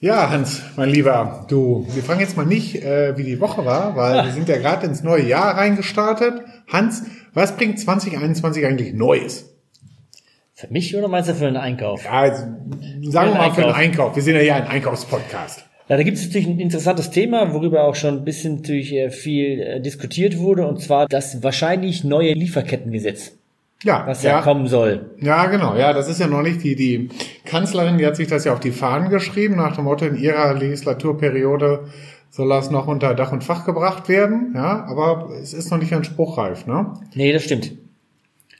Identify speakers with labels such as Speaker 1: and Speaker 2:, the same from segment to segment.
Speaker 1: Ja, Hans, mein Lieber, du, wir fangen jetzt mal nicht, äh, wie die Woche war, weil wir sind ja gerade ins neue Jahr reingestartet. Hans, was bringt 2021 eigentlich Neues?
Speaker 2: Für mich oder meinst du für einen Einkauf?
Speaker 1: Ja, also, sagen wir mal für einen Einkauf. Wir sind ja hier ein Einkaufspodcast.
Speaker 2: Ja, da gibt es natürlich ein interessantes Thema, worüber auch schon ein bisschen natürlich äh, viel äh, diskutiert wurde, und zwar das wahrscheinlich neue Lieferkettengesetz.
Speaker 1: Ja,
Speaker 2: was ja, ja, kommen soll.
Speaker 1: Ja, genau. Ja, das ist ja noch nicht die, die Kanzlerin, die hat sich das ja auf die Fahnen geschrieben, nach dem Motto, in ihrer Legislaturperiode soll das noch unter Dach und Fach gebracht werden. Ja, aber es ist noch nicht ein spruchreif, ne?
Speaker 2: Nee, das stimmt.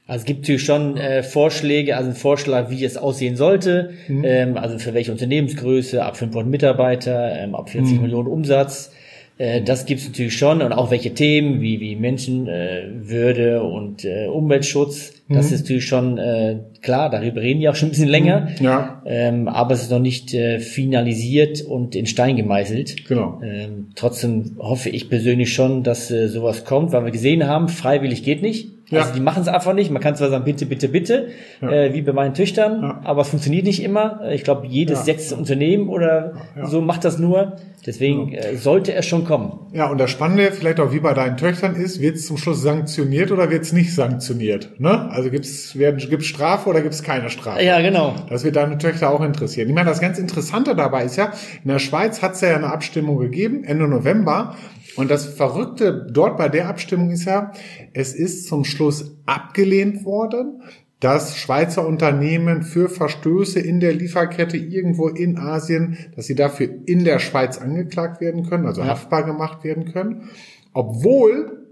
Speaker 2: Also es gibt natürlich schon äh, Vorschläge, also ein Vorschlag, wie es aussehen sollte, mhm. ähm, also für welche Unternehmensgröße, ab 500 Mitarbeiter, ähm, ab 40 mhm. Millionen Umsatz. Äh, das gibt es natürlich schon und auch welche Themen wie, wie Menschenwürde äh, und äh, Umweltschutz. Das mhm. ist natürlich schon äh, klar, darüber reden die auch schon ein bisschen länger.
Speaker 1: Mhm. Ja.
Speaker 2: Ähm, aber es ist noch nicht äh, finalisiert und in Stein gemeißelt.
Speaker 1: Genau.
Speaker 2: Ähm, trotzdem hoffe ich persönlich schon, dass äh, sowas kommt, weil wir gesehen haben, freiwillig geht nicht. Ja. Also die machen es einfach nicht. Man kann zwar sagen, bitte, bitte, bitte, ja. äh, wie bei meinen Töchtern, ja. aber es funktioniert nicht immer. Ich glaube, jedes sechste Unternehmen oder so macht das nur. Deswegen äh, sollte es schon kommen.
Speaker 1: Ja, und das Spannende, vielleicht auch wie bei deinen Töchtern ist, wird es zum Schluss sanktioniert oder wird es nicht sanktioniert? Ne? Also gibt es gibt's Strafe oder gibt es keine Strafe?
Speaker 2: Ja, genau.
Speaker 1: Das wird deine Töchter auch interessieren. Ich meine, das ganz Interessante dabei ist ja, in der Schweiz hat es ja eine Abstimmung gegeben, Ende November. Und das Verrückte dort bei der Abstimmung ist ja, es ist zum Schluss abgelehnt worden, dass Schweizer Unternehmen für Verstöße in der Lieferkette irgendwo in Asien, dass sie dafür in der Schweiz angeklagt werden können, also ja. haftbar gemacht werden können, obwohl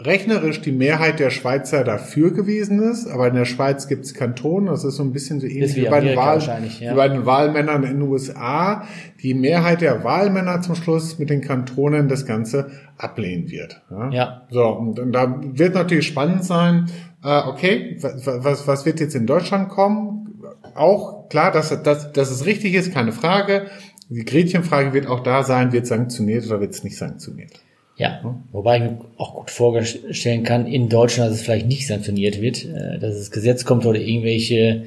Speaker 1: rechnerisch die Mehrheit der Schweizer dafür gewesen ist, aber in der Schweiz gibt es Kantone, das ist so ein bisschen so ähnlich wie, wie, bei den Wahl, ja. wie bei den Wahlmännern in den USA. Die Mehrheit der Wahlmänner zum Schluss mit den Kantonen das Ganze ablehnen wird.
Speaker 2: Ja. ja.
Speaker 1: So, und, und da wird natürlich spannend sein, äh, okay, was, was, was wird jetzt in Deutschland kommen? Auch klar, dass, dass, dass es richtig ist, keine Frage. Die Gretchenfrage wird auch da sein, wird sanktioniert oder wird es nicht sanktioniert?
Speaker 2: Ja, wobei ich mir auch gut vorstellen kann, in Deutschland, dass es vielleicht nicht sanktioniert wird, äh, dass das Gesetz kommt oder irgendwelche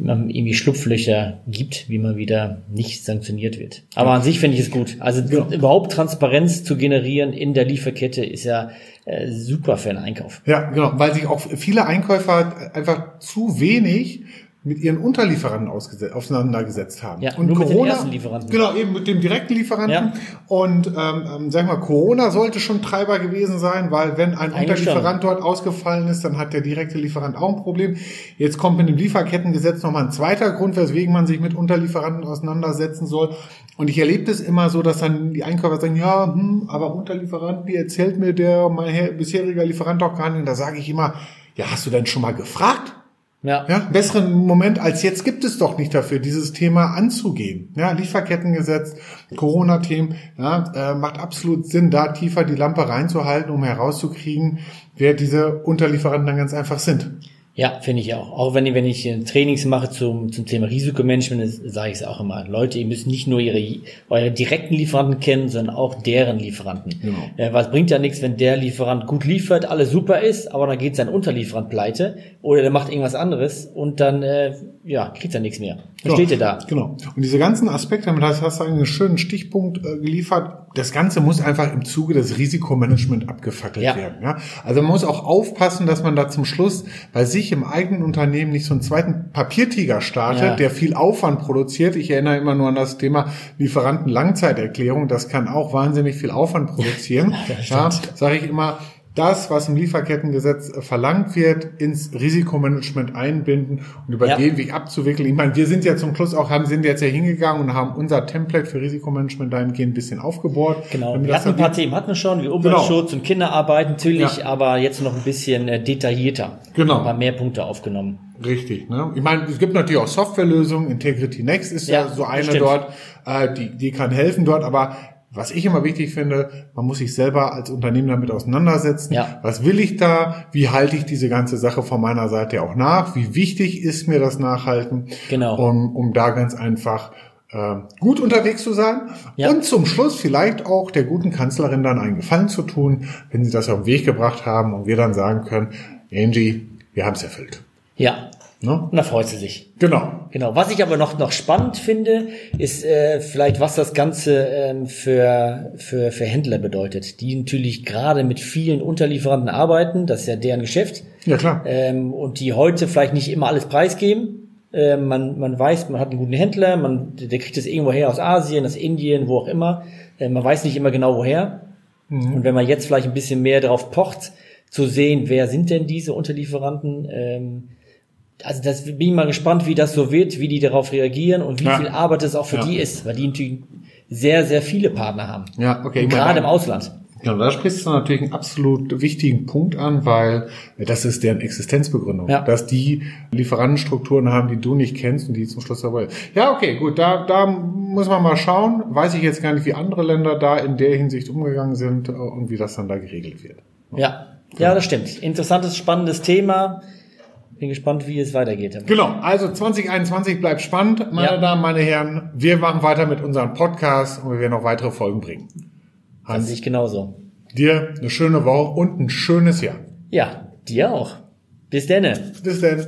Speaker 2: irgendwie Schlupflöcher gibt, wie man wieder nicht sanktioniert wird. Aber an sich finde ich es gut. Also genau. überhaupt Transparenz zu generieren in der Lieferkette ist ja äh, super für einen Einkauf.
Speaker 1: Ja, genau, weil sich auch viele Einkäufer einfach zu wenig mit ihren Unterlieferanten auseinandergesetzt haben.
Speaker 2: Ja, und nur Corona, mit den ersten Lieferanten.
Speaker 1: Genau, eben mit dem direkten Lieferanten. Ja. Und ähm, ähm sag mal, Corona sollte schon Treiber gewesen sein, weil wenn ein Unterlieferant dort ausgefallen ist, dann hat der direkte Lieferant auch ein Problem. Jetzt kommt mit dem Lieferkettengesetz nochmal ein zweiter Grund, weswegen man sich mit Unterlieferanten auseinandersetzen soll. Und ich erlebe das immer so, dass dann die Einkäufer sagen, ja, hm, aber Unterlieferanten, die erzählt mir der mein bisheriger Lieferant doch gar nicht. Und da sage ich immer, ja, hast du denn schon mal gefragt? Ja. ja. Besseren Moment als jetzt gibt es doch nicht dafür, dieses Thema anzugehen. Ja, Lieferkettengesetz, Corona-Themen, ja, äh, macht absolut Sinn, da tiefer die Lampe reinzuhalten, um herauszukriegen, wer diese Unterlieferanten dann ganz einfach sind.
Speaker 2: Ja, finde ich auch. Auch wenn ich, wenn ich Trainings mache zum, zum Thema Risikomanagement, sage ich es auch immer. Leute, ihr müsst nicht nur ihre, eure direkten Lieferanten kennen, sondern auch deren Lieferanten. Genau. Äh, was bringt ja nichts, wenn der Lieferant gut liefert, alles super ist, aber dann geht sein Unterlieferant pleite oder der macht irgendwas anderes und dann äh, ja, kriegt er nichts mehr. Dann steht ihr da.
Speaker 1: Genau. Und diese ganzen Aspekte, damit hast du einen schönen Stichpunkt äh, geliefert. Das Ganze muss einfach im Zuge des Risikomanagements abgefackelt ja. werden. Ja? Also man muss auch aufpassen, dass man da zum Schluss bei sich im eigenen Unternehmen nicht so einen zweiten Papiertiger startet, ja. der viel Aufwand produziert. Ich erinnere immer nur an das Thema Lieferanten-Langzeiterklärung. Das kann auch wahnsinnig viel Aufwand produzieren. ja, sage ich immer, das, was im Lieferkettengesetz äh, verlangt wird, ins Risikomanagement einbinden und über ja. den Weg abzuwickeln. Ich meine, wir sind ja zum Schluss auch, haben, sind jetzt ja hingegangen und haben unser Template für Risikomanagement dahingehend ein bisschen aufgebohrt.
Speaker 2: Genau. Wir hatten ein paar Themen, hatten wir schon, wie Umweltschutz genau. und Kinderarbeit natürlich, ja. aber jetzt noch ein bisschen äh, detaillierter.
Speaker 1: Genau.
Speaker 2: Ein paar mehr Punkte aufgenommen.
Speaker 1: Richtig, ne? Ich meine, es gibt natürlich auch Softwarelösungen. Integrity Next ist ja, ja so eine stimmt. dort, äh, die, die kann helfen dort, aber was ich immer wichtig finde, man muss sich selber als Unternehmen damit auseinandersetzen. Ja. Was will ich da? Wie halte ich diese ganze Sache von meiner Seite auch nach? Wie wichtig ist mir das Nachhalten?
Speaker 2: Genau.
Speaker 1: Um, um da ganz einfach äh, gut unterwegs zu sein ja. und zum Schluss vielleicht auch der guten Kanzlerin dann einen Gefallen zu tun, wenn sie das auf den Weg gebracht haben und wir dann sagen können, Angie, wir haben es erfüllt.
Speaker 2: Ja, Ne? Und da freut sie sich.
Speaker 1: Genau.
Speaker 2: Genau. Was ich aber noch, noch spannend finde, ist äh, vielleicht, was das Ganze ähm, für, für, für Händler bedeutet, die natürlich gerade mit vielen Unterlieferanten arbeiten, das ist ja deren Geschäft.
Speaker 1: Ja, klar.
Speaker 2: Ähm, und die heute vielleicht nicht immer alles preisgeben. Äh, man, man weiß, man hat einen guten Händler, man, der kriegt das irgendwo her aus Asien, aus Indien, wo auch immer. Äh, man weiß nicht immer genau woher. Mhm. Und wenn man jetzt vielleicht ein bisschen mehr darauf pocht, zu sehen, wer sind denn diese Unterlieferanten, ähm, also das bin ich mal gespannt, wie das so wird, wie die darauf reagieren und wie ja. viel Arbeit es auch für ja. die ist, weil die natürlich sehr, sehr viele Partner haben.
Speaker 1: Ja, okay.
Speaker 2: Gerade im Ausland.
Speaker 1: Genau, da sprichst du natürlich einen absolut wichtigen Punkt an, weil das ist deren Existenzbegründung, ja. dass die Lieferantenstrukturen haben, die du nicht kennst und die zum Schluss dabei. Ja, okay, gut, da, da muss man mal schauen. Weiß ich jetzt gar nicht, wie andere Länder da in der Hinsicht umgegangen sind und wie das dann da geregelt wird.
Speaker 2: Ja, ja, das stimmt. Interessantes, spannendes Thema. Bin gespannt, wie es weitergeht.
Speaker 1: Genau, also 2021 bleibt spannend, meine ja. Damen, meine Herren. Wir machen weiter mit unserem Podcast und wir werden noch weitere Folgen bringen.
Speaker 2: Hans, das ich genauso.
Speaker 1: Dir eine schöne Woche und ein schönes Jahr.
Speaker 2: Ja, dir auch. Bis denne.
Speaker 1: Bis denn.